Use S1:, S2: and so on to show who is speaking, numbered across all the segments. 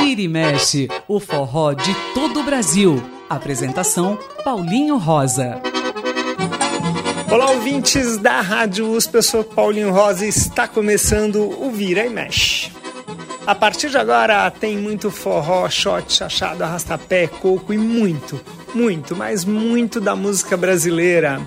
S1: Vira e mexe, o forró de todo o Brasil. Apresentação Paulinho Rosa.
S2: Olá, ouvintes da Rádio USP, eu sou Paulinho Rosa e está começando o Vira e Mexe. A partir de agora tem muito forró, shot, chachado, arrastapé, coco e muito, muito, mas muito da música brasileira.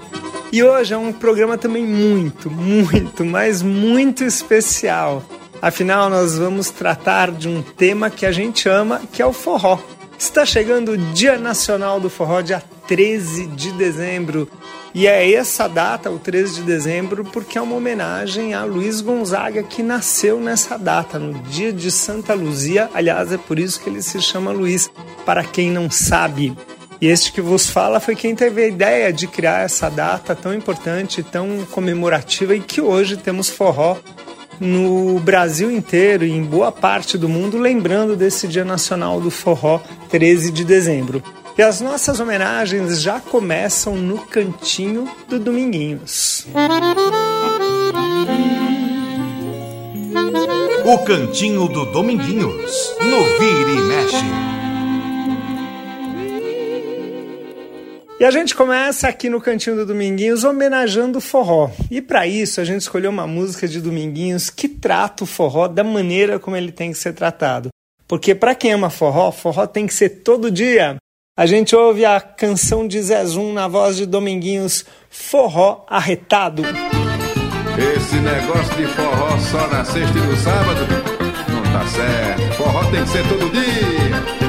S2: E hoje é um programa também muito, muito, mas muito especial. Afinal, nós vamos tratar de um tema que a gente ama, que é o forró. Está chegando o Dia Nacional do Forró, dia 13 de dezembro. E é essa data, o 13 de dezembro, porque é uma homenagem a Luiz Gonzaga, que nasceu nessa data, no dia de Santa Luzia. Aliás, é por isso que ele se chama Luiz, para quem não sabe. E este que vos fala foi quem teve a ideia de criar essa data tão importante, tão comemorativa e que hoje temos forró no Brasil inteiro e em boa parte do mundo, lembrando desse Dia Nacional do Forró, 13 de dezembro. E as nossas homenagens já começam no cantinho do Dominguinhos.
S3: O cantinho do Dominguinhos, no Vira e Mexe.
S2: E a gente começa aqui no Cantinho do Dominguinhos homenageando o forró. E para isso a gente escolheu uma música de Dominguinhos que trata o forró da maneira como ele tem que ser tratado. Porque para quem ama forró, forró tem que ser todo dia. A gente ouve a canção de Zezum na voz de Dominguinhos, Forró Arretado.
S4: Esse negócio de forró só na sexta e no sábado não tá certo. Forró tem que ser todo dia.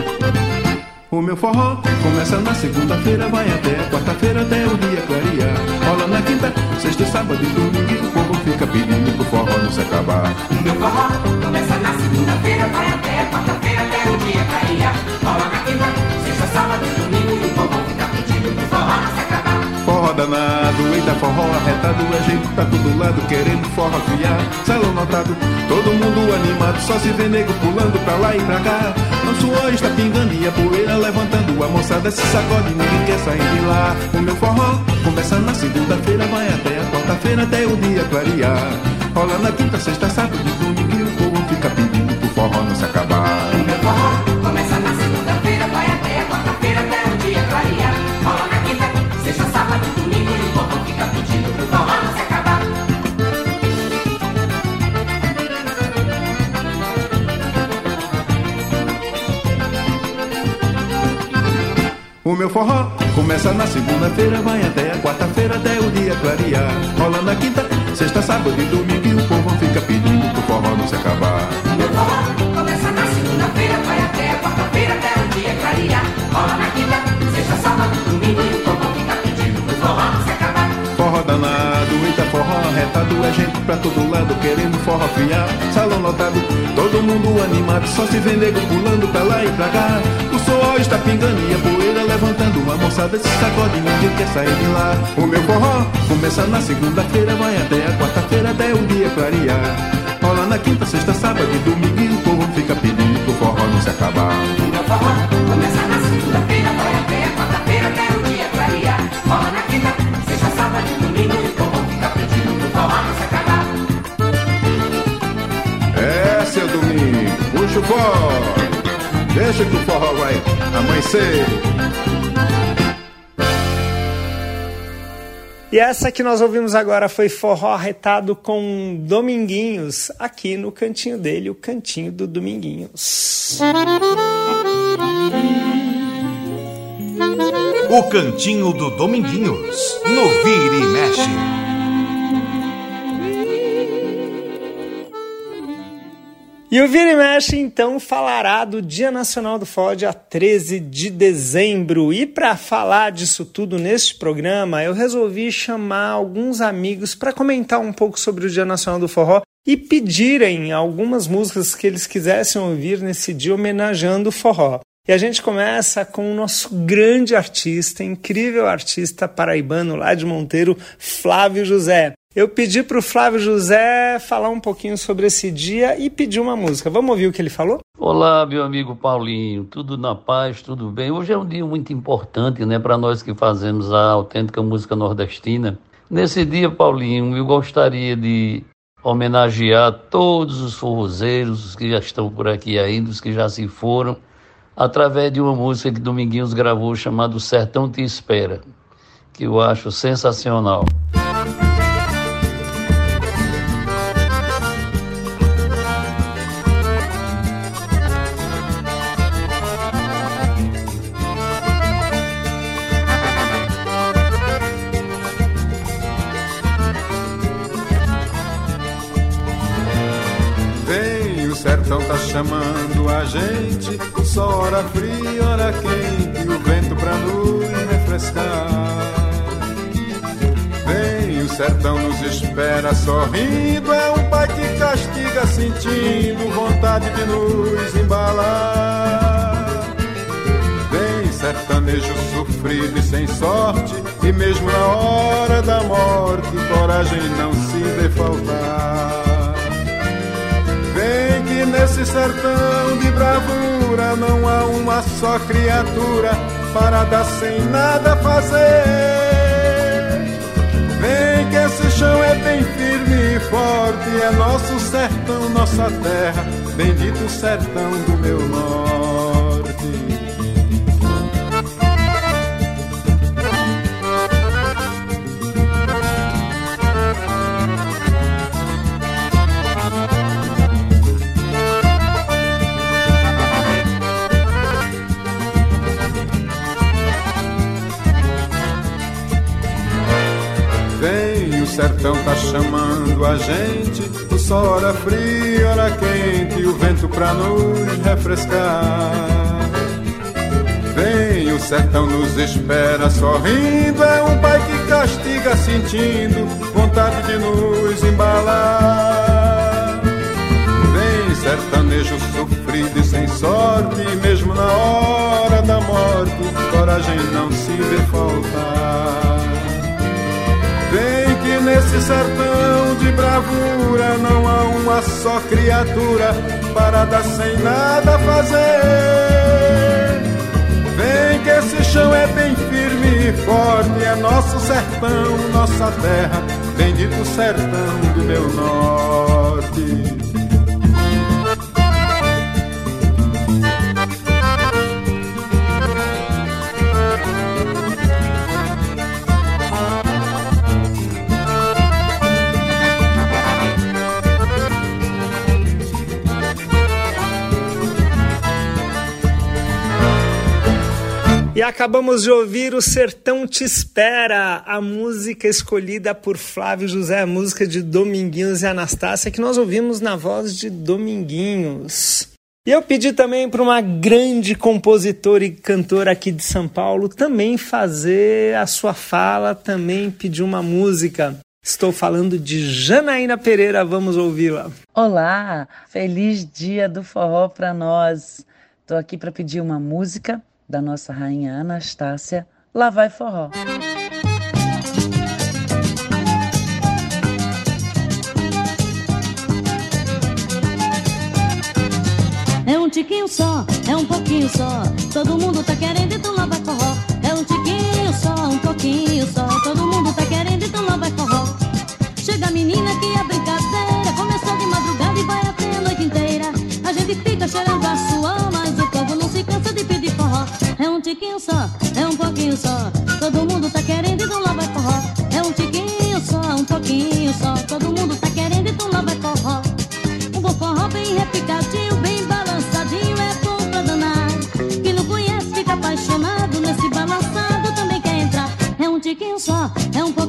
S4: O meu forró começa na segunda-feira, vai até quarta-feira, até o dia clarear. Rola na quinta, sexta, sábado e domingo, o povo fica pedindo pro forró não se acabar.
S5: O meu forró começa na segunda-feira, vai até quarta-feira, até o dia clarear. Rola na quinta, sexta, sábado e domingo, Forró
S4: danado, eita forró arretado, é gente pra todo lado querendo forró afiar. Salão notado, todo mundo animado, só se vê nego pulando pra lá e pra cá. O suor está pingando e a poeira levantando, a moçada se sacode, ninguém quer sair de lá. O meu forró começa na segunda-feira, vai até a quarta-feira, até o dia clarear. Rola na quinta, sexta, sábado e domingo, e o povo fica pedindo pro forró não se acabar.
S5: O meu forró
S4: meu forró começa na segunda-feira, vai até a quarta-feira, até o dia clarear. Rola na quinta, sexta, sábado e domingo, e o povo fica pedindo pro forró não se acabar. Arretado, é gente pra todo lado querendo forró afiar. Salão lotado, todo mundo animado, só se vê nego pulando pra lá e pra cá. O sol está pingando e a poeira levantando, a moçada se sacode, ninguém quer sair de lá. O meu forró começa na segunda-feira, vai até a quarta-feira, até o dia clarear. Rola na quinta, sexta, sábado e domingo, e o povo fica pedindo pro forró não se acabar.
S5: O meu forró começa na segunda-feira, o forró.
S4: Deixa que o forró vai amanhecer.
S2: E essa que nós ouvimos agora foi Forró Arretado com Dominguinhos, aqui no cantinho dele, o cantinho do Dominguinhos.
S3: O cantinho do Dominguinhos, no Vira e Mexe.
S2: E o Vira e então, falará do Dia Nacional do Forró, dia 13 de dezembro. E para falar disso tudo neste programa, eu resolvi chamar alguns amigos para comentar um pouco sobre o Dia Nacional do Forró e pedirem algumas músicas que eles quisessem ouvir nesse dia homenageando o forró. E a gente começa com o nosso grande artista, incrível artista paraibano lá de Monteiro, Flávio José. Eu pedi para o Flávio José falar um pouquinho sobre esse dia e pedir uma música. Vamos ouvir o que ele falou?
S6: Olá, meu amigo Paulinho, tudo na paz, tudo bem? Hoje é um dia muito importante, né, para nós que fazemos a autêntica música nordestina. Nesse dia, Paulinho, eu gostaria de homenagear todos os forrozeiros, os que já estão por aqui ainda, os que já se foram, através de uma música que Dominguinhos gravou chamada Sertão Te Espera, que eu acho sensacional.
S7: Chamando a gente. Só hora fria, hora quente, o vento pra nos refrescar. Vem, o sertão nos espera sorrindo. É um pai que castiga, sentindo vontade de nos embalar. Vem, sertanejo sofrido e sem sorte. E mesmo na hora da morte, coragem não se dê faltar nesse sertão de bravura não há uma só criatura parada sem nada fazer. Vem que esse chão é bem firme e forte, é nosso sertão, nossa terra, bendito sertão do meu norte. Sertão tá chamando a gente. O sol hora frio, hora quente, o vento pra nos refrescar. Vem, o sertão nos espera sorrindo. É um pai que castiga sentindo vontade de nos embalar. Vem, sertanejo sofrido e sem sorte, mesmo na hora da morte, coragem não se vê faltar. Vem nesse sertão de bravura não há uma só criatura parada sem nada fazer. Vem que esse chão é bem firme e forte, é nosso sertão, nossa terra, bendito sertão do meu norte.
S2: Acabamos de ouvir O Sertão Te Espera, a música escolhida por Flávio José, a música de Dominguinhos e Anastácia, que nós ouvimos na voz de Dominguinhos. E eu pedi também para uma grande compositora e cantora aqui de São Paulo também fazer a sua fala, também pedir uma música. Estou falando de Janaína Pereira, vamos ouvi-la.
S8: Olá, feliz dia do forró para nós. Estou aqui para pedir uma música da nossa rainha Anastácia, Lá vai forró.
S9: É um tiquinho só, é um pouquinho só. Todo mundo tá querendo, então lá vai forró. É um tiquinho só, um pouquinho só. Todo mundo tá querendo, então lá vai forró. Chega a menina que a brincadeira começou de madrugada e vai até a noite inteira. A gente fica cheirando a É um tiquinho só, é um pouquinho só. Todo mundo tá querendo, então lá vai forró. É um tiquinho só, um pouquinho só. Todo mundo tá querendo, então lá vai forró. Um bom forró bem repicadinho, bem balançadinho, é bom pra danar. Quem não conhece fica apaixonado nesse balançado, também quer entrar. É um tiquinho só, é um pouquinho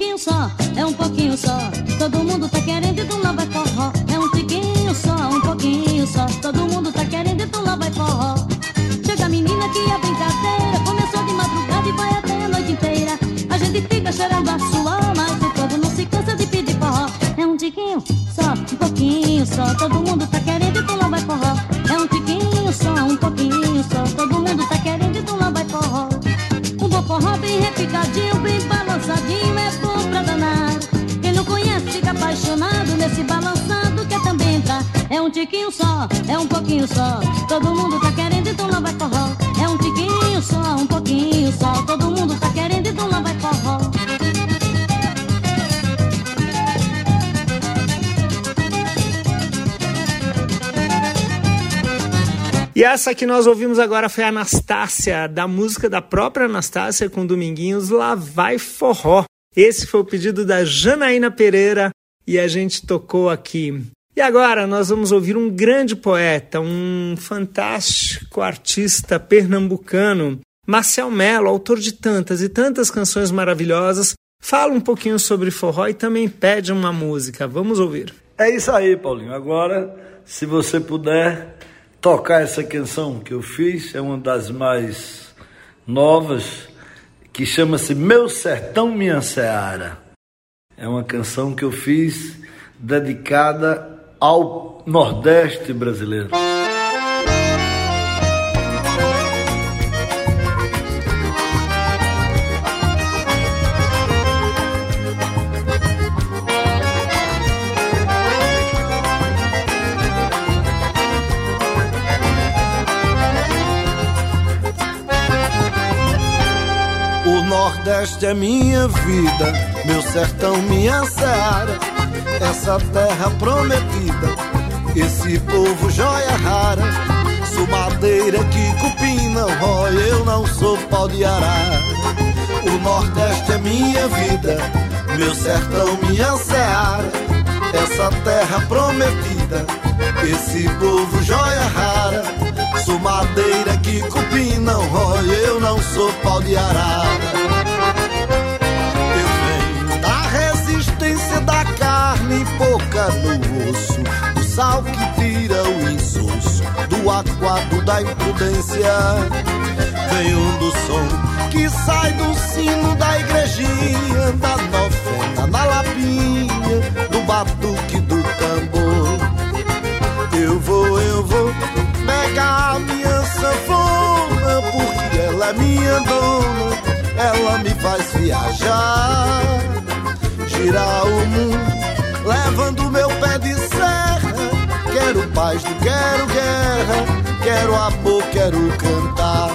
S9: tiquinho só, é um pouquinho só. Todo mundo tá querendo, então lá vai forró. É um tiquinho só, um pouquinho só. Todo mundo tá querendo, então lá vai forró. Chega a menina que a brincadeira começou de madrugada e vai até a noite inteira. A gente fica cheirando a sua, mas o povo não se cansa de pedir forró. É um tiquinho só, um pouquinho só. Todo mundo tá querendo, então lá vai forró. É um tiquinho só, um pouquinho só. Todo mundo tá querendo, então lá vai forró. Um bom forró bem repicadinho, bem balançadinho, apaixonado nesse balançado que é também tá. É um tiquinho só, é um pouquinho só. Todo mundo tá querendo, então lá vai forró. É um tiquinho só, um pouquinho só. Todo mundo tá querendo, então lá vai forró.
S2: E essa que nós ouvimos agora foi a Anastácia, da música da própria Anastácia com Dominguinhos, Lá Vai Forró. Esse foi o pedido da Janaína Pereira, e a gente tocou aqui. E agora nós vamos ouvir um grande poeta, um fantástico artista pernambucano, Marcel Mello, autor de tantas e tantas canções maravilhosas, fala um pouquinho sobre forró e também pede uma música. Vamos ouvir.
S10: É isso aí, Paulinho. Agora, se você puder tocar essa canção que eu fiz, é uma das mais novas, que chama-se Meu Sertão Minha Seara. É uma canção que eu fiz dedicada ao Nordeste brasileiro.
S11: Nordeste é minha vida, meu sertão, minha seara. Essa terra prometida, esse povo joia rara. Sou madeira que cupim não rói, eu não sou pau de arara. O Nordeste é minha vida, meu sertão, minha seara. Essa terra prometida, esse povo joia rara. Sou madeira que cupim não rói, eu não sou pau de arara. Pouca no osso, do sal que tira o insosso, do aquado da imprudência. Venho do som que sai do sino da igrejinha, da novena na lapinha, do batuque do tambor. Eu vou, eu vou pegar minha sanfona, porque ela é minha dona, ela me faz viajar, girar o mundo, levando meu pé de serra. Quero paz, não quero guerra, quero amor, quero cantar.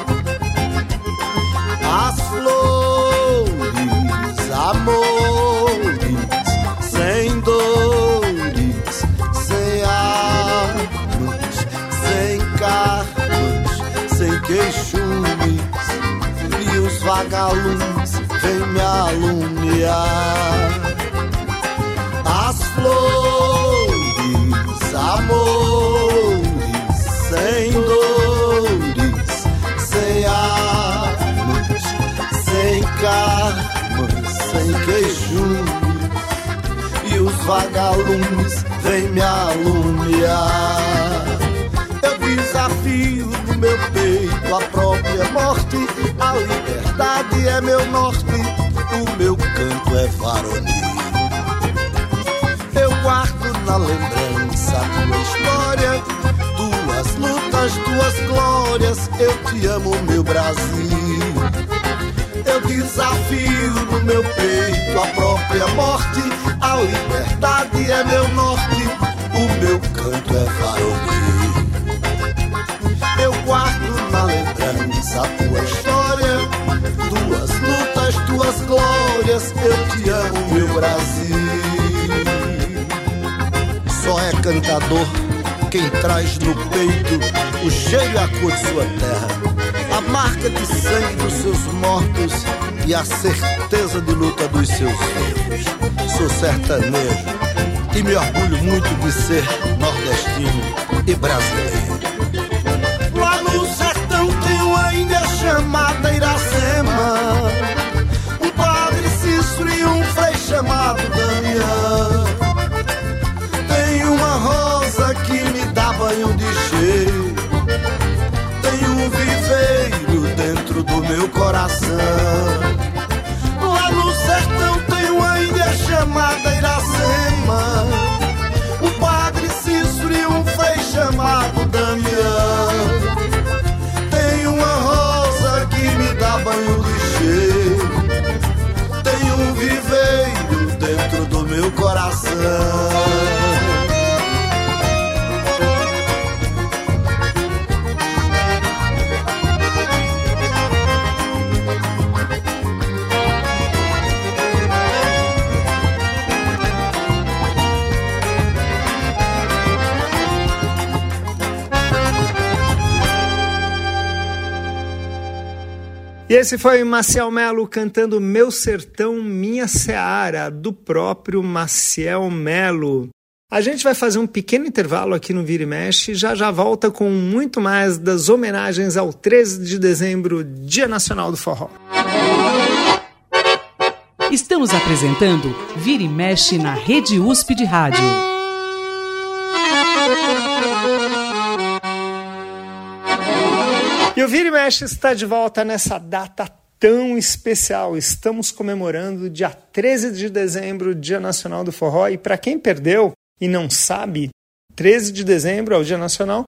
S11: As flores, amores, sem dores, sem armas, sem carros, sem queixumes, e os vagalumes vêm me alumiar. Vagalumes vêm me alumiar. Eu desafio no meu peito a própria morte, a liberdade é meu norte, o meu canto é varonil. Eu guardo na lembrança tua história, tuas lutas, tuas glórias. Eu te amo, meu Brasil. Desafio no meu peito a própria morte. A liberdade é meu norte, o meu canto é varonil. Eu guardo na lembrança a tua história, tuas lutas, tuas glórias. Eu te amo, meu Brasil. Só é cantador quem traz no peito o cheiro e a cor de sua terra, a marca de sangue dos seus mortos e a certeza de luta dos seus vivos. Sou sertanejo e me orgulho muito de ser nordestino e brasileiro. Lá no sertão tem uma ilha chamada Iracema, um padre Cícero e um frei chamado Damião. Tem uma rosa que me dá banho de cheiro. Tem um viveiro dentro do meu coração.
S2: Esse foi Maciel Melo cantando Meu Sertão, Minha Seara, do próprio Maciel Melo. A gente vai fazer um pequeno intervalo aqui no Vira e Mexe já já volta com muito mais das homenagens ao 13 de dezembro, Dia Nacional do Forró.
S1: Estamos apresentando Vira e Mexe na Rede USP de Rádio.
S2: E o Vira e Mexe está de volta nessa data tão especial. Estamos comemorando dia 13 de dezembro, Dia Nacional do Forró. E para quem perdeu e não sabe, 13 de dezembro é o Dia Nacional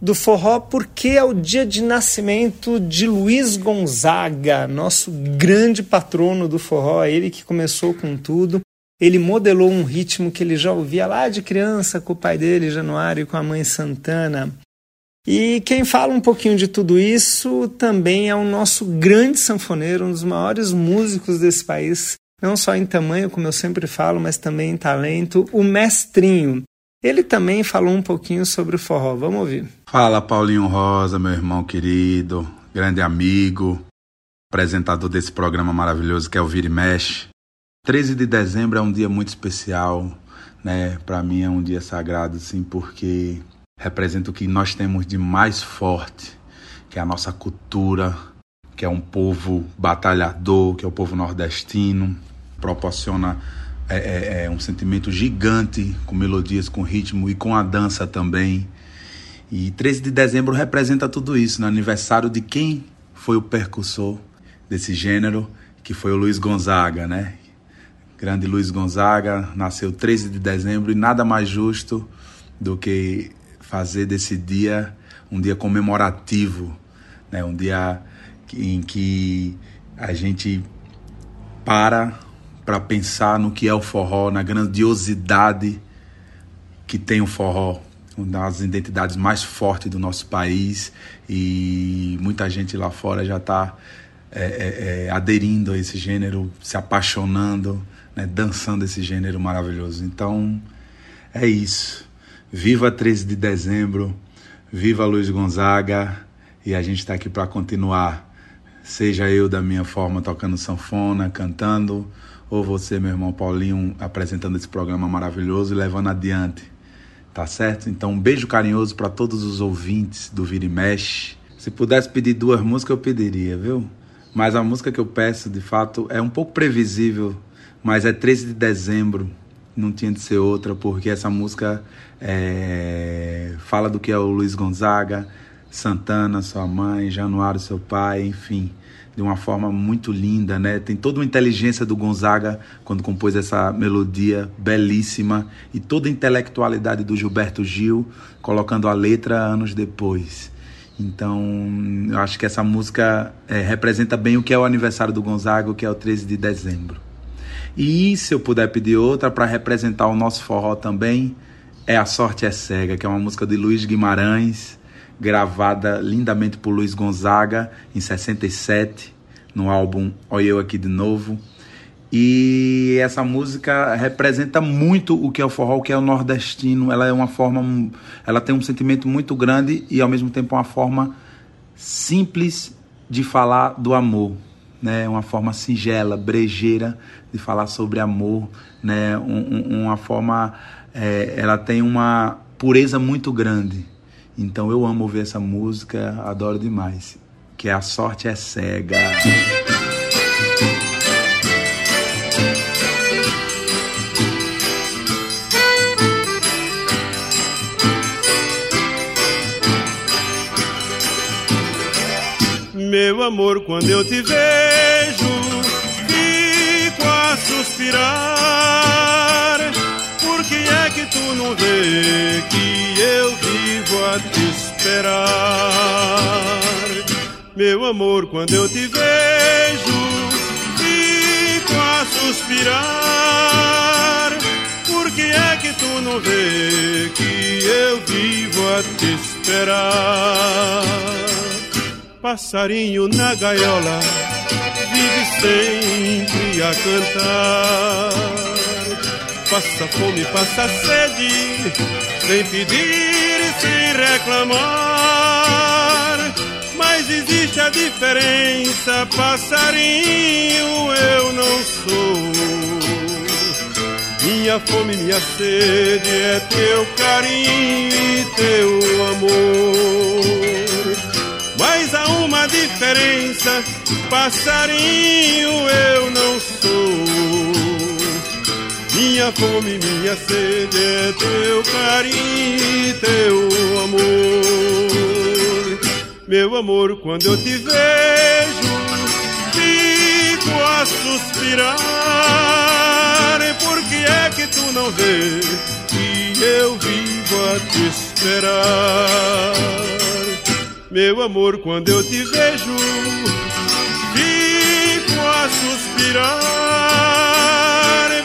S2: do Forró porque é o dia de nascimento de Luiz Gonzaga, nosso grande patrono do forró, ele que começou com tudo. Ele modelou um ritmo que ele já ouvia lá de criança com o pai dele, Januário, e com a mãe Santana. E quem fala um pouquinho de tudo isso também é o nosso grande sanfoneiro, um dos maiores músicos desse país, não só em tamanho, como eu sempre falo, mas também em talento, o Mestrinho. Ele também falou um pouquinho sobre o forró. Vamos ouvir.
S12: Fala, Paulinho Rosa, meu irmão querido, grande amigo, apresentador desse programa maravilhoso que é o Vira e Mexe. 13 de dezembro é um dia muito especial, né? Para mim é um dia sagrado, sim, porque representa o que nós temos de mais forte, que é a nossa cultura, que é um povo batalhador, que é o povo nordestino, proporciona é, é, é um sentimento gigante com melodias, com ritmo e com a dança também. E 13 de dezembro representa tudo isso, no aniversário de quem foi o percussor desse gênero, que foi o Luiz Gonzaga, né? Grande Luiz Gonzaga nasceu 13 de dezembro e nada mais justo do que fazer desse dia um dia comemorativo, né? um dia em que a gente para para pensar no que é o forró, na grandiosidade que tem o forró, uma das identidades mais fortes do nosso país e muita gente lá fora já está é, é, é, aderindo a esse gênero, se apaixonando, né, dançando esse gênero maravilhoso. Então é isso. Viva 13 de dezembro, viva Luiz Gonzaga e a gente está aqui para continuar. Seja eu da minha forma tocando sanfona, cantando, ou você, meu irmão Paulinho, apresentando esse programa maravilhoso e levando adiante. Tá certo? Então, um beijo carinhoso para todos os ouvintes do Vira e Mexe. Se pudesse pedir duas músicas, eu pediria, viu? Mas a música que eu peço, de fato, é um pouco previsível, mas é 13 de dezembro, não tinha de ser outra, porque essa música é, fala do que é o Luiz Gonzaga, Santana, sua mãe, Januário, seu pai, enfim, de uma forma muito linda, né? Tem toda uma inteligência do Gonzaga quando compôs essa melodia belíssima e toda a intelectualidade do Gilberto Gil, colocando a letra anos depois. Então, eu acho que essa música é, representa bem o que é o aniversário do Gonzaga, o que é o 13 de dezembro. E se eu puder pedir outra para representar o nosso forró também, é A Sorte é Cega, que é uma música de Luiz Guimarães, gravada lindamente por Luiz Gonzaga em 67, no álbum Olha Eu Aqui de Novo. E essa música representa muito o que é o forró, o que é o nordestino. Ela é uma forma, ela tem um sentimento muito grande e ao mesmo tempo uma forma simples de falar do amor, né? Uma forma singela, brejeira de falar sobre amor, né? Um, um, uma forma, é, ela tem uma pureza muito grande. Então eu amo ouvir essa música, adoro demais. Que é a sorte é cega.
S13: Meu amor, quando eu te vejo, fico a suspirar. Por que é que tu não vê que eu vivo a te esperar? Meu amor, quando eu te vejo, fico a suspirar. Por que é que tu não vê que eu vivo a te esperar? Passarinho na gaiola vive sempre a cantar. Passa fome, passa sede, sem pedir e sem reclamar. Mas existe a diferença, passarinho eu não sou. Minha fome, minha sede é teu carinho e teu amor. Mas há uma diferença, passarinho eu não sou. Minha fome, minha sede é teu carinho e teu amor. Meu amor, quando eu te vejo, fico a suspirar. Por que é que tu não vês que eu vivo a te esperar? Meu amor, quando eu te vejo, fico a suspirar.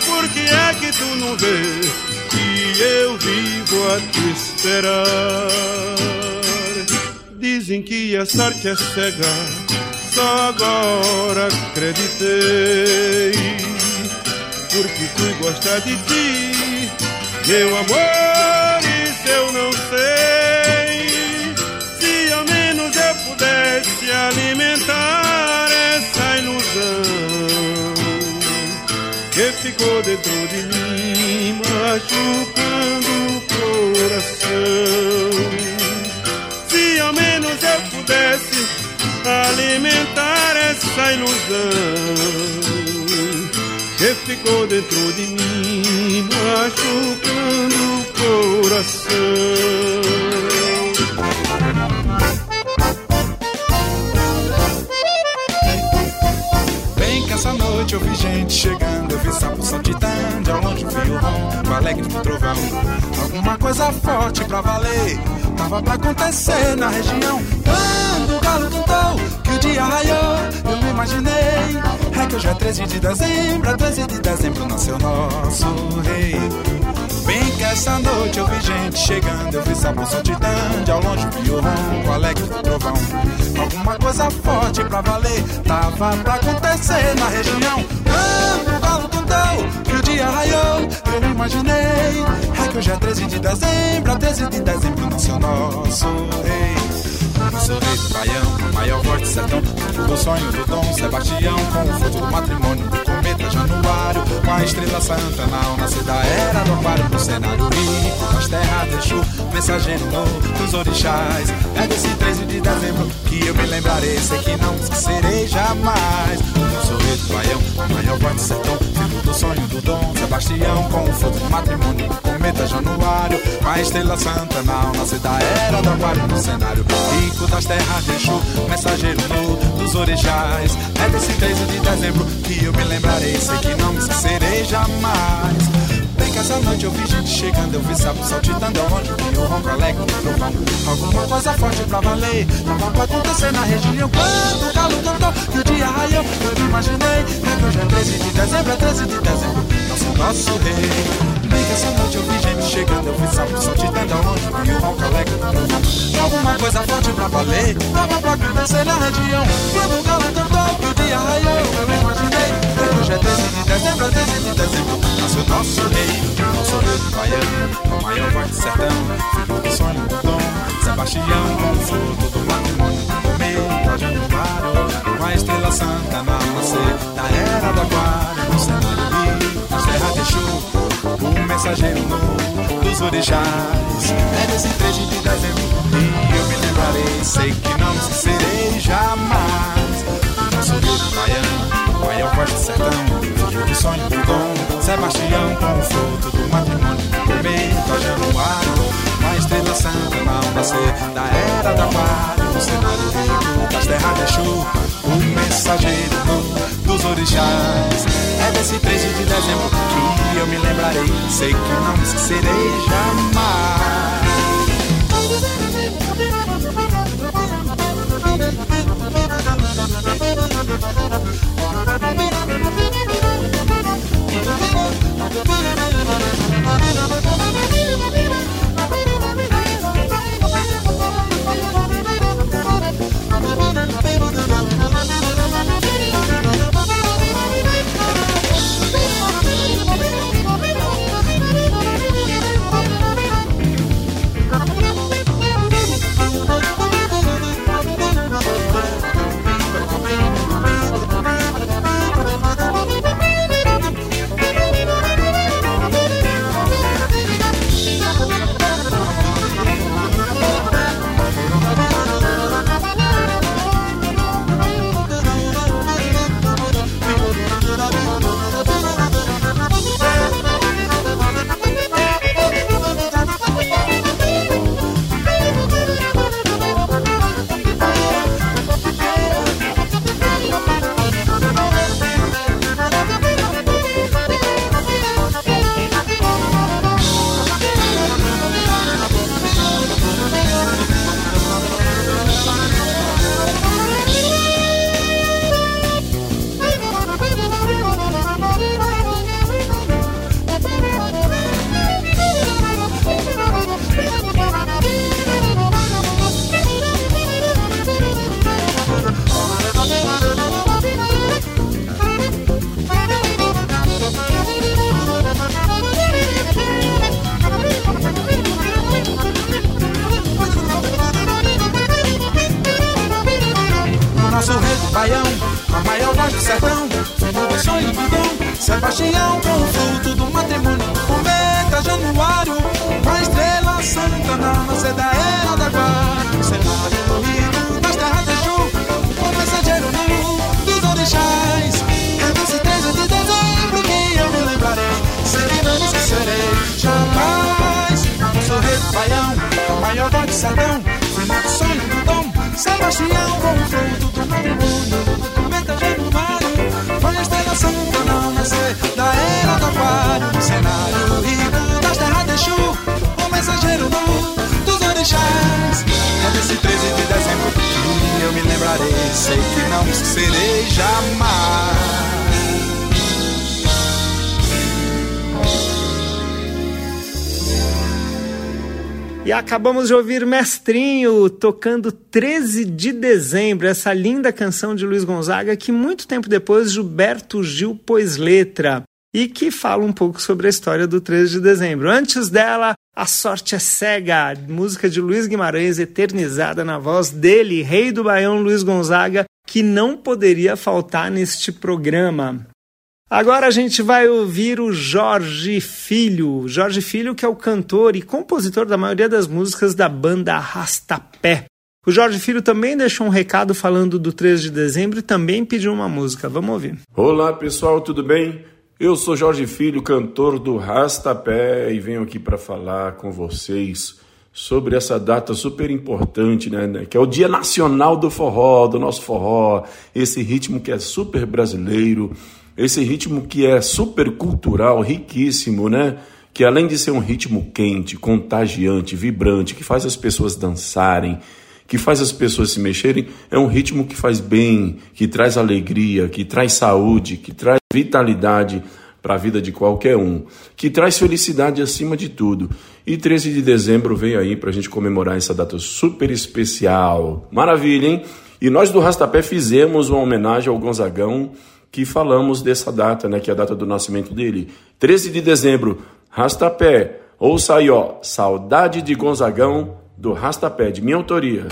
S13: Por que é que tu não vês que eu vivo a te esperar? Dizem que a sorte é cega, só agora acreditei. Porque fui gostar de ti, meu amor, isso eu não sei. Pudesse alimentar essa ilusão que ficou dentro de mim, machucando o coração. Se ao menos eu pudesse alimentar essa ilusão que ficou dentro de mim, machucando o coração.
S12: Noite eu vi gente chegando, eu vi sapo saltitando, ao longe vi o ronco, alegre do trovão. Alguma coisa forte pra valer, tava pra acontecer na região. Quando o galo cantou, que o dia raiou, eu me imaginei. É que hoje é 13 de dezembro, é 13 de dezembro nasceu nosso rei. Bem que essa noite eu vi gente chegando, eu vi sapo saltitando, ao longe vi o ronco, alegre do trovão. Alguma coisa forte pra valer, tava pra acontecer na região. Quando o galo cantou, que o dia raiou, eu me imaginei. É que hoje é 13 de dezembro, é 13 de dezembro nosso rei. Nosso rei do Baião, maior do sertão, do sonho do Dom Sebastião, com o fruto do matrimônio do Januário, com a estrela Santa na nascer da era do aquário, no cenário rico das terras deixou mensageiro novo dos orixás. É desse 13 de dezembro que eu me lembrarei, sei que não esquecerei jamais. Nosso rei do Baião, maior voz do sertão, filho do sonho do Dom Sebastião, com o fruto do matrimônio cometa Januário, com a estrela Santa na nascer da era do aquário, no cenário rico das terras deixou mensageiro É desse 13 de dezembro que eu me lembrarei, sei que não me esquecerei jamais. Bem que essa noite eu vi gente chegando, eu vi sapo saltitando ao longe, vi o ronco alegre do trovão. Alguma coisa forte pra valer, tava pra acontecer na região. Quando o galo cantou, que o dia raiou, eu me imaginei. É que hoje é 13 de dezembro, é 13 de dezembro, nosso nosso rei. Que essa noite eu vi gente chegando, eu vi sapo saltitando ao longe, vi o do trovão. Alguma coisa forte pra valer, tava pra acontecer na região. Quando o galo cantou, que o dia raiou, eu imaginei. É hoje é 13 de dezembro, é 13 de dezembro, nasceu nosso rei. Nosso rei do Baiano, o maior voz do sertão, filho do sonho do dom. Sebastião, o fruto do matrimônio, cometa Januário, com a estrela santa na nascer da era do aquário, no cenário rico, nas terras deixou o mensageiro novo dos orixás. É desse 13 de dezembro e eu me lembrarei, sei que não me esquecerei jamais. Nosso rei do o maior do sertão, filho do sonho do dom. Sebastião com o fruto do matrimônio, cometa Januário, com a estrela santa ao nascer da era da paz no cenário vivo das terras deixou o mensageiro dos orixás. É desse 13 de dezembro que eu me lembrarei, sei que não esquecerei
S7: jamais. Baião, maior voz de sertão, final de sonho do dom, Sebastião, bom fruto do mundo, cometa Januário, foi a estrela santa não nascer da era do aquário, no cenário rico das terras de Exu, o mensageiro nu dos orixás. É desse 13 de dezembro que eu me lembrarei, sei que não serei jamais.
S2: E acabamos de ouvir Mestrinho tocando 13 de dezembro, essa linda canção de Luiz Gonzaga que muito tempo depois Gilberto Gil pôs letra e que fala um pouco sobre a história do 13 de dezembro. Antes dela, A Sorte é Cega, música de Luiz Guimarães eternizada na voz dele, rei do Baião Luiz Gonzaga, que não poderia faltar neste programa. Agora a gente vai ouvir o Jorge Filho. Jorge Filho, que é o cantor e compositor da maioria das músicas da banda Arrastapé. O Jorge Filho também deixou um recado falando do 13 de dezembro e também pediu uma música. Vamos ouvir.
S14: Olá pessoal, tudo bem? Eu sou Jorge Filho, cantor do Rastapé e venho aqui para falar com vocês sobre essa data super importante, né, que é o Dia Nacional do Forró, do nosso forró, esse ritmo que é super brasileiro esse ritmo que é super cultural, riquíssimo, né? Que além de ser um ritmo quente, contagiante, vibrante, que faz as pessoas dançarem, que faz as pessoas se mexerem, é um ritmo que faz bem, que traz alegria, que traz saúde, que traz vitalidade para a vida de qualquer um, que traz felicidade acima de tudo. E 13 de dezembro vem aí para a gente comemorar essa data super especial. Maravilha, hein? E nós do Rastapé fizemos uma homenagem ao Gonzagão que falamos dessa data, né, que é a data do nascimento dele. 13 de dezembro, Rastapé. Ouça aí, ó, Saudade de Gonzagão, do Rastapé, de minha autoria.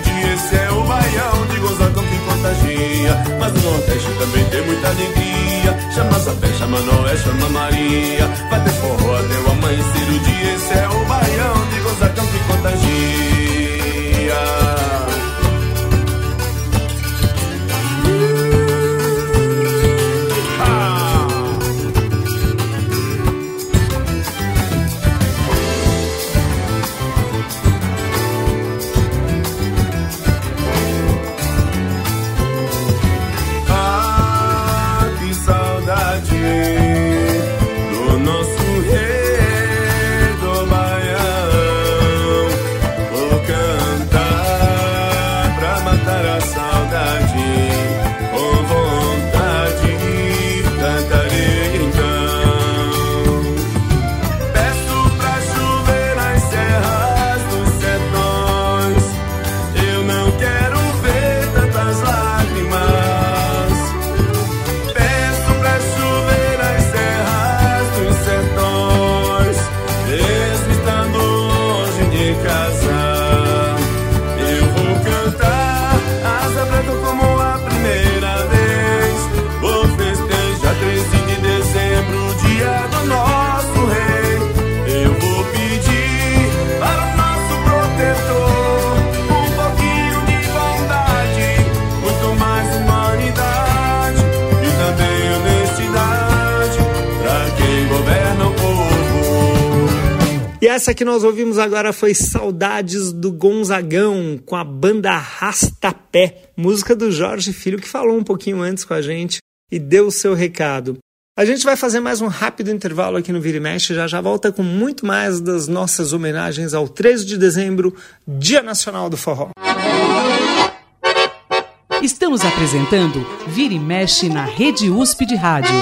S13: Dia. Esse é o baião de gozadão que contagia. Mas o Nordeste também tem muita alegria. Chama Sapé, chama Noé, chama Maria. Bater forró até o amanhecer do dia. Esse é o baião de gozadão que contagia.
S2: Essa que nós ouvimos agora foi Saudades do Gonzagão, com a banda Rastapé, música do Jorge Filho, que falou um pouquinho antes com a gente e deu o seu recado. A gente vai fazer mais um rápido intervalo aqui no Vira e Mexe, já já volta com muito mais das nossas homenagens ao 13 de dezembro, Dia Nacional do Forró.
S1: Estamos apresentando Vira e Mexe na Rede USP de Rádio.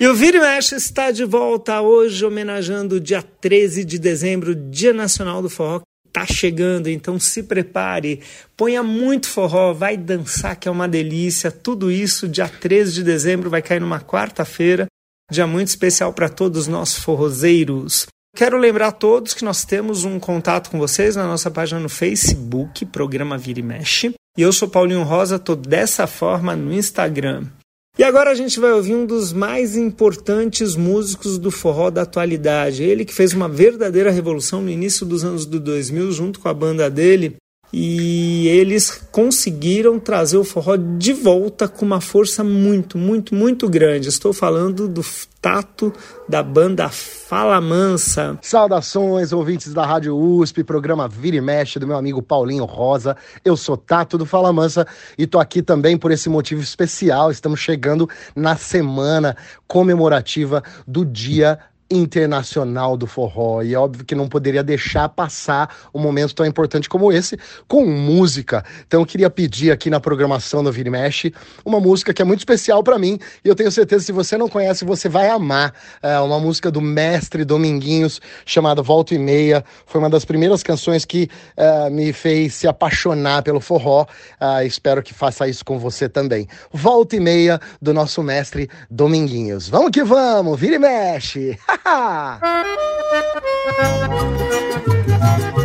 S2: E o Vira e Mexe está de volta hoje, homenageando o dia 13 de dezembro, Dia Nacional do Forró. Tá chegando, então se prepare, ponha muito forró, vai dançar que é uma delícia. Tudo isso dia 13 de dezembro vai cair numa quarta-feira, dia muito especial para todos nós forrozeiros. Quero lembrar a todos que nós temos um contato com vocês na nossa página no Facebook, Programa Vira e Mexe. E eu sou Paulinho Rosa, tô dessa forma no Instagram. E agora a gente vai ouvir um dos mais importantes músicos do forró da atualidade. Ele que fez uma verdadeira revolução no início dos anos do 2000 junto com a banda dele. E eles conseguiram trazer o forró de volta com uma força muito, muito, muito grande. Estou falando do tato da banda Fala Mansa.
S15: Saudações, ouvintes da Rádio USP, programa Vira e Mexe do meu amigo Paulinho Rosa. Eu sou Tato do Fala Mansa e tô aqui também por esse motivo especial. Estamos chegando na semana comemorativa do Dia internacional do forró. E é óbvio que não poderia deixar passar um momento tão importante como esse com música. Então eu queria pedir aqui na programação do Vire Mexe uma música que é muito especial para mim e eu tenho certeza se você não conhece, você vai amar. É uma música do mestre Dominguinhos chamada Volta e Meia. Foi uma das primeiras canções que uh, me fez se apaixonar pelo forró. Uh, espero que faça isso com você também. Volta e Meia do nosso mestre Dominguinhos. Vamos que vamos, Vire Mexe! Ha ha!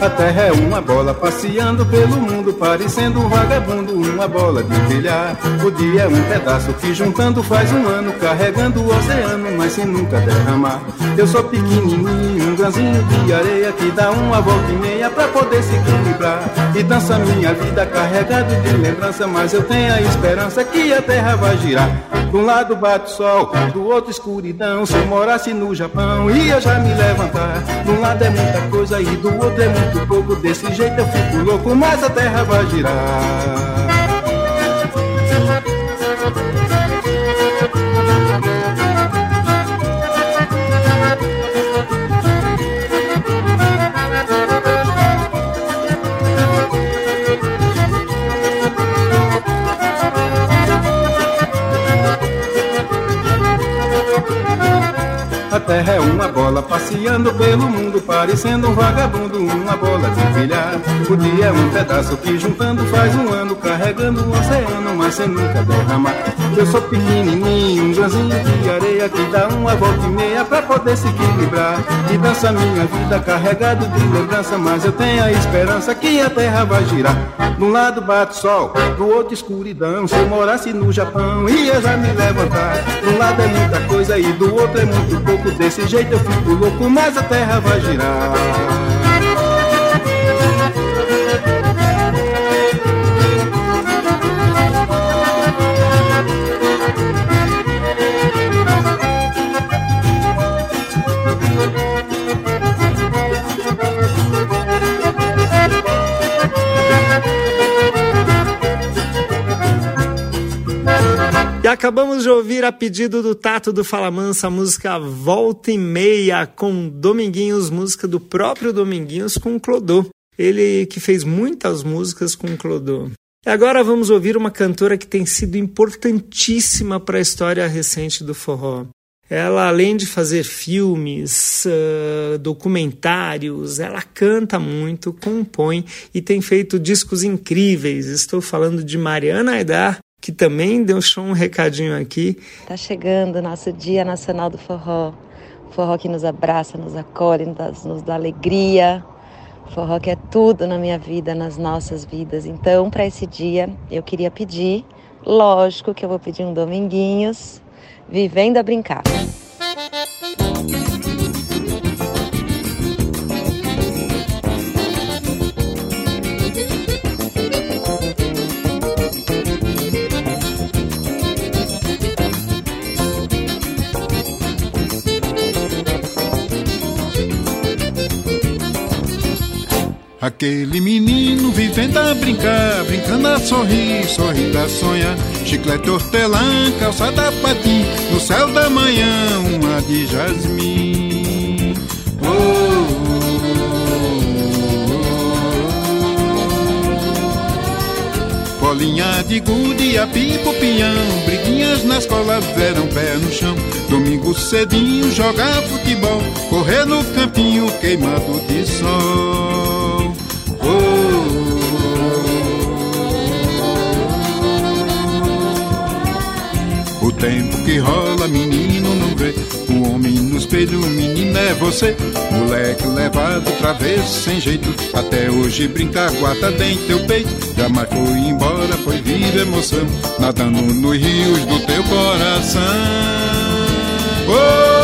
S16: A terra é uma bola passeando pelo mundo, parecendo um vagabundo, uma bola de brilhar. O dia é um pedaço que juntando faz um ano, carregando o oceano, mas sem nunca derramar. Eu sou pequenininho, um grãozinho de areia que dá uma volta e meia pra poder se equilibrar. E dança minha vida carregado de lembrança, mas eu tenho a esperança que a terra vai girar. De um lado bate o sol, do outro escuridão. Se eu morasse no Japão, ia já me levantar. De um lado é muita coisa e do outro é muito pouco. Desse jeito eu fico louco, mas a terra vai girar. Terra é uma bola passeando pelo mundo, parecendo um vagabundo, uma bola de bilhar. O dia é um pedaço que juntando faz um ano, carregando o oceano, mas sem nunca derramar. Eu sou pequenininho, um grãozinho de areia que dá uma volta e meia pra poder se equilibrar. E dança minha vida carregado de lembrança, mas eu tenho a esperança que a terra vai girar. De um lado bate sol, do outro escuridão. Se eu morasse no Japão, ia já me levantar. De um lado é muita coisa e do outro é muito pouco. Desse jeito eu fico louco, mas a terra vai girar.
S2: Acabamos de ouvir a pedido do Tato do Fala Mansa a música Volta e Meia com Dominguinhos, música do próprio Dominguinhos com Clodô. Ele que fez muitas músicas com Clodô. E agora vamos ouvir uma cantora que tem sido importantíssima para a história recente do forró. Ela, além de fazer filmes, uh, documentários, ela canta muito, compõe e tem feito discos incríveis. Estou falando de Mariana Aidar, que também deixou um recadinho aqui.
S17: Tá chegando o nosso Dia Nacional do Forró. Forró que nos abraça, nos acolhe, nos, nos dá alegria. Forró que é tudo na minha vida, nas nossas vidas. Então, para esse dia, eu queria pedir, lógico que eu vou pedir um Dominguinhos, Vivendo a Brincar.
S7: Aquele menino vivendo a brincar, brincando a sorrir, sorrindo a sonhar. Chiclete hortelã, calçada patim, no céu da manhã, uma de jasmim. Oh, Bolinha de gude, a pipo, pinhão, briguinhas na escola, deram pé no chão. Domingo cedinho, jogar futebol, correr no campinho queimado de sol. Tempo que rola, menino não vê. O homem no espelho, menino é você. Moleque levado, travesso, sem jeito. Até hoje brincar, guarda dentro teu peito. Jamais foi embora, foi viva emoção. Nadando nos rios do teu coração. Oh!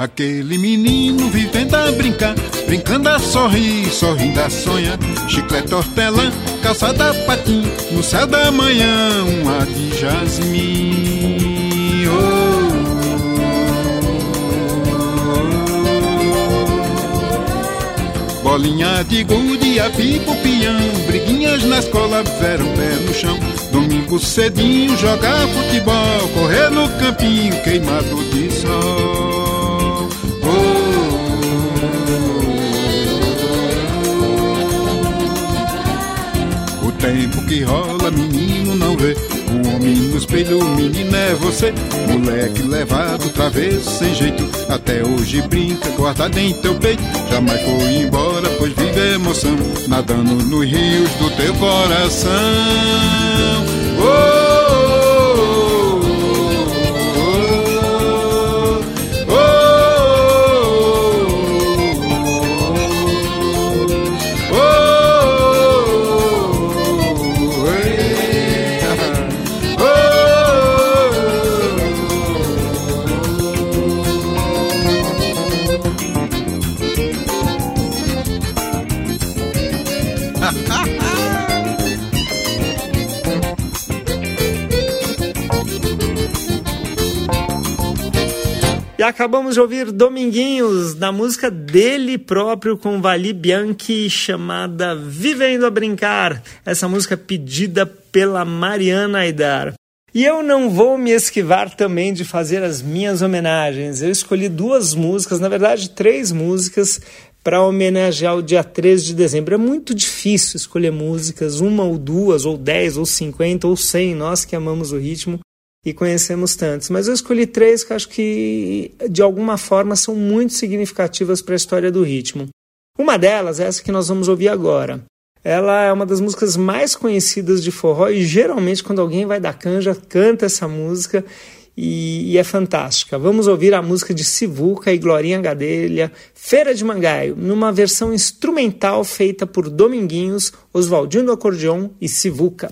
S7: Aquele menino vivendo a brincar, brincando a sorrir, sorrindo a sonhar. Chiclete hortelã, calçada patim, no céu da manhã, uma de jasmim. Oh. Bolinha de gude, a pipo, pião, briguinhas na escola, vieram pé no chão. Domingo cedinho, jogar futebol, correr no campinho, queimado de sol. Tempo que rola, menino não vê. O homem no espelho, menino é você. Moleque levado, travesso, sem jeito. Até hoje brinca, guardado em teu peito. Jamais foi embora, pois vive emoção. Nadando nos rios do teu coração. Oh!
S2: Acabamos de ouvir Dominguinhos, na música dele próprio com Vali Bianchi, chamada Vivendo a Brincar. Essa música pedida pela Mariana Aidar. E eu não vou me esquivar também de fazer as minhas homenagens. Eu escolhi duas músicas, na verdade, três músicas para homenagear o dia 13 de dezembro. É muito difícil escolher músicas, uma ou duas, ou dez, ou cinquenta, ou cem, nós que amamos o ritmo e conhecemos tantos. Mas eu escolhi três que acho que, de alguma forma, são muito significativas para a história do ritmo. Uma delas é essa que nós vamos ouvir agora. Ela é uma das músicas mais conhecidas de forró e geralmente quando alguém vai dar canja canta essa música e, e, é fantástica. Vamos ouvir a música de Sivuca e Glorinha Gadelha, Feira de Mangaio, numa versão instrumental feita por Dominguinhos, Oswaldinho do Acordeon e Sivuca.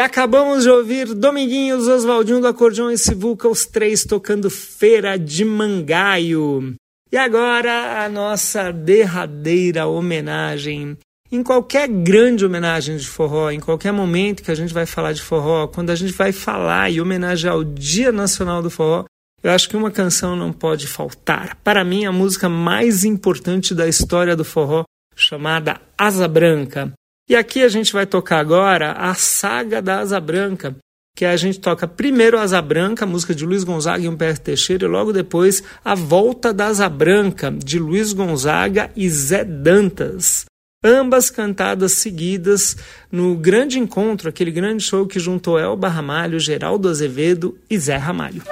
S2: E acabamos de ouvir Dominguinhos, Oswaldinho do Acordeão e Sivuca, os três tocando Feira de Mangaio. E agora a nossa derradeira homenagem. Em qualquer grande homenagem de forró, em qualquer momento que a gente vai falar de forró, quando a gente vai falar e homenagear o Dia Nacional do Forró, eu acho que uma canção não pode faltar. Para mim, a música mais importante da história do forró, chamada Asa Branca. E aqui a gente vai tocar agora a saga da Asa Branca, que a gente toca primeiro Asa Branca, música de Luiz Gonzaga e Humberto Teixeira, e logo depois A Volta da Asa Branca, de Luiz Gonzaga e Zé Dantas. Ambas cantadas seguidas no grande encontro, aquele grande show que juntou Elba Ramalho, Geraldo Azevedo e Zé Ramalho.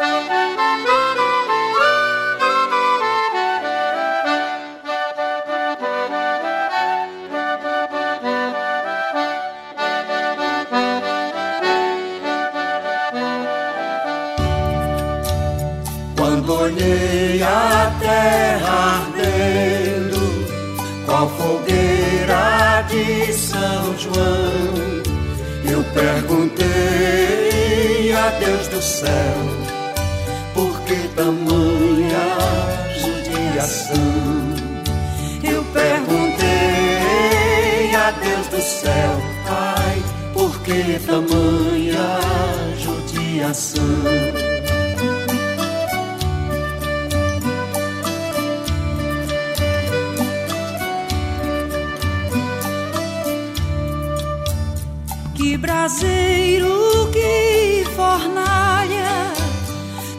S18: Eu perguntei a Deus do céu, por que tamanha judiação? Eu perguntei a Deus do céu, Pai, por que tamanha judiação?
S19: Que braseiro, que fornalha,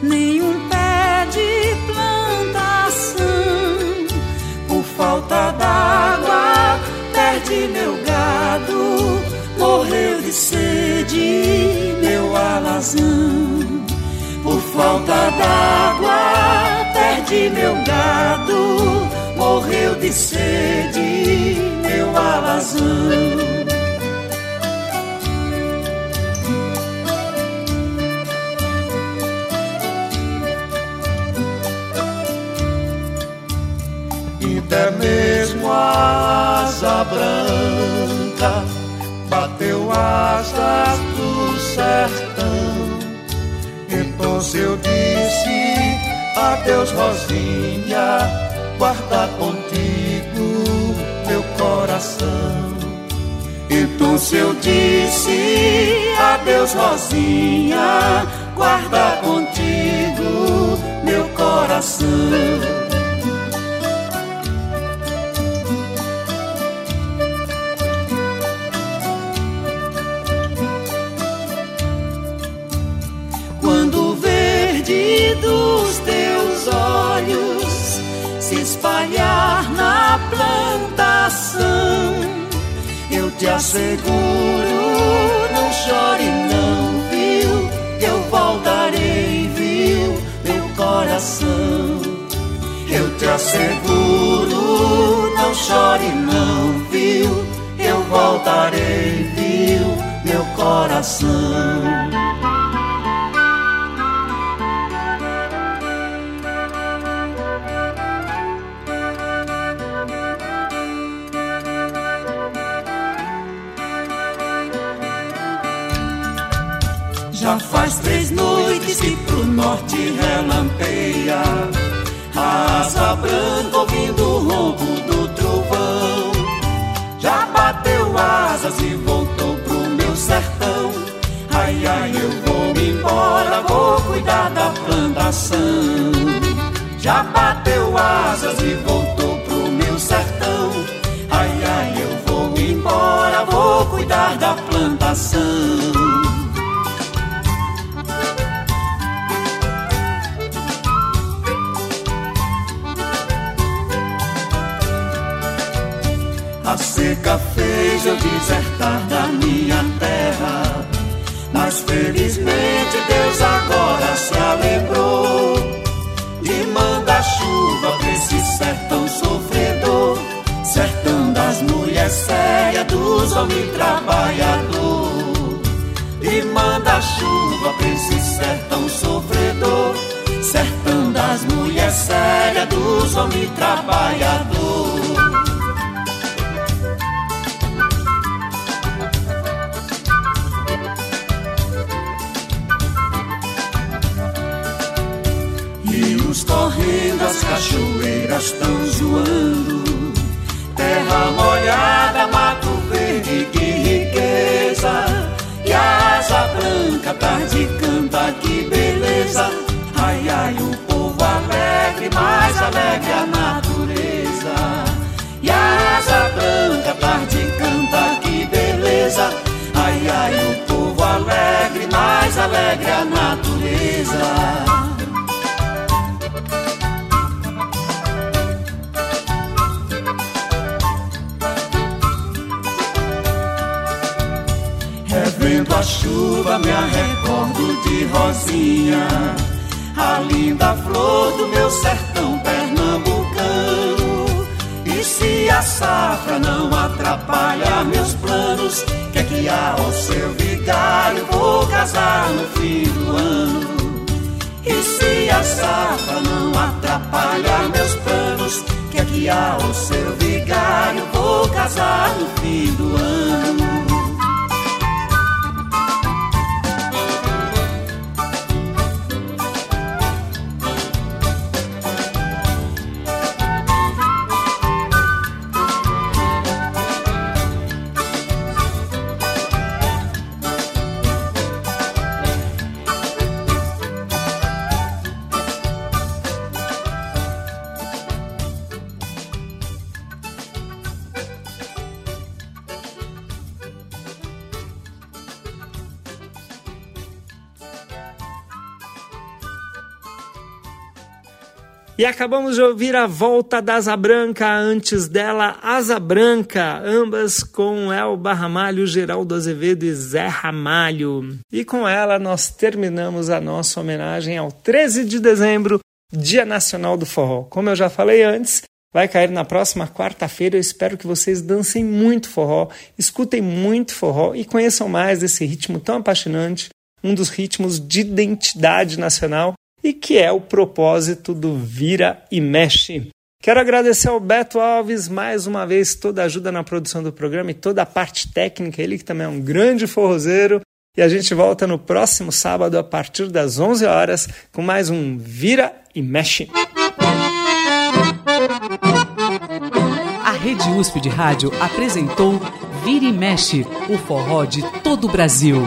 S19: nenhum pé de plantação.
S18: Por falta d'água, perdi meu gado, morreu de sede meu alazão. Por falta d'água, perdi meu gado, morreu de sede meu alazão. Até mesmo a asa branca bateu asas do sertão. Então eu disse adeus, Rosinha, guarda contigo meu coração. Então eu disse adeus, Rosinha, guarda contigo meu coração. Plantação. Eu te asseguro, não chore não, viu? Eu voltarei, viu? Meu coração. Eu te asseguro, não chore não, viu? Eu voltarei, viu? Meu coração. Faz três noites que pro norte relampeia a Asa branca ouvindo o ronco do trovão. Já bateu asas e voltou pro meu sertão. Ai, ai, eu vou me embora, vou cuidar da plantação. Já bateu asas e voltou pro meu sertão. Ai, ai, eu vou me embora, vou cuidar da plantação seca fez eu desertar da minha terra. Mas felizmente Deus agora se alegrou de mandar chuva pra esse sertão sofredor. Sertão das mulheres sérias, dos homens trabalhador. E manda chuva pra esse sertão sofredor. Sertão das mulheres sérias, dos homens trabalhador. As cachoeiras tão zoando. Terra molhada, mato verde, que riqueza. E a asa branca, tarde canta, que beleza. Ai, ai, o povo alegre, mais alegre a natureza. E a asa branca, tarde canta, que beleza. Ai, ai, o povo alegre, mais alegre a natureza. Chuva, me recordo de Rosinha, a linda flor do meu sertão pernambucano. E se a safra não atrapalhar meus planos, quer que há ao seu vigário vou casar no fim do ano. E se a safra não atrapalhar meus planos, quer que há ao seu vigário vou casar no fim do ano.
S2: Acabamos de ouvir a volta da Asa Branca, antes dela Asa Branca, ambas com Elba Ramalho, Geraldo Azevedo e Zé Ramalho. E com ela nós terminamos a nossa homenagem ao 13 de dezembro, Dia Nacional do Forró. Como eu já falei antes, vai cair na próxima quarta-feira. Eu espero que vocês dancem muito forró, escutem muito forró e conheçam mais desse ritmo tão apaixonante, um dos ritmos de identidade nacional e que é o propósito do Vira e Mexe. Quero agradecer ao Beto Alves mais uma vez toda a ajuda na produção do programa e toda a parte técnica, ele que também é um grande forrozeiro. E a gente volta no próximo sábado a partir das 11 horas com mais um Vira e Mexe.
S1: A Rede USP de Rádio apresentou Vira e Mexe, o forró de todo o Brasil.